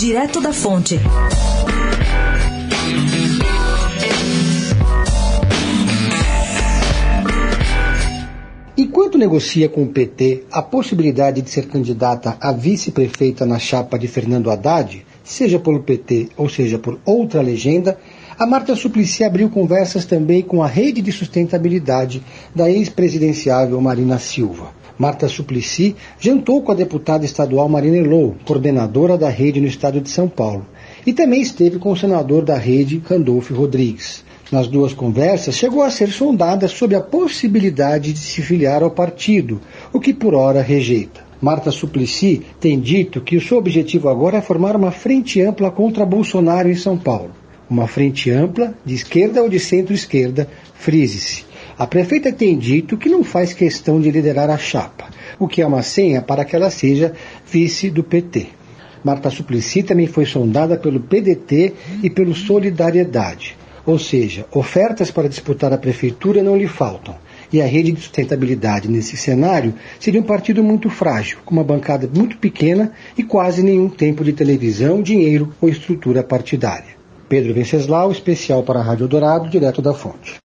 Direto da Fonte. Enquanto negocia com o PT a possibilidade de ser candidata a vice-prefeita na chapa de Fernando Haddad, seja pelo PT ou seja por outra legenda, a Marta Suplicy abriu conversas também com a rede de sustentabilidade da ex-presidenciável Marina Silva. Marta Suplicy jantou com a deputada estadual Marina Elou, coordenadora da rede no estado de São Paulo, e também esteve com o senador da rede, Randolfo Rodrigues. Nas duas conversas, chegou a ser sondada sobre a possibilidade de se filiar ao partido, o que por hora rejeita. Marta Suplicy tem dito que o seu objetivo agora é formar uma frente ampla contra Bolsonaro em São Paulo. Uma frente ampla, de esquerda ou de centro-esquerda, frise-se. A prefeita tem dito que não faz questão de liderar a chapa, o que é uma senha para que ela seja vice do PT. Marta Suplicy também foi sondada pelo PDT e pelo Solidariedade. Ou seja, ofertas para disputar a prefeitura não lhe faltam. E a rede de sustentabilidade nesse cenário seria um partido muito frágil, com uma bancada muito pequena e quase nenhum tempo de televisão, dinheiro ou estrutura partidária. Pedro Venceslau, especial para a Rádio Dourado, direto da fonte.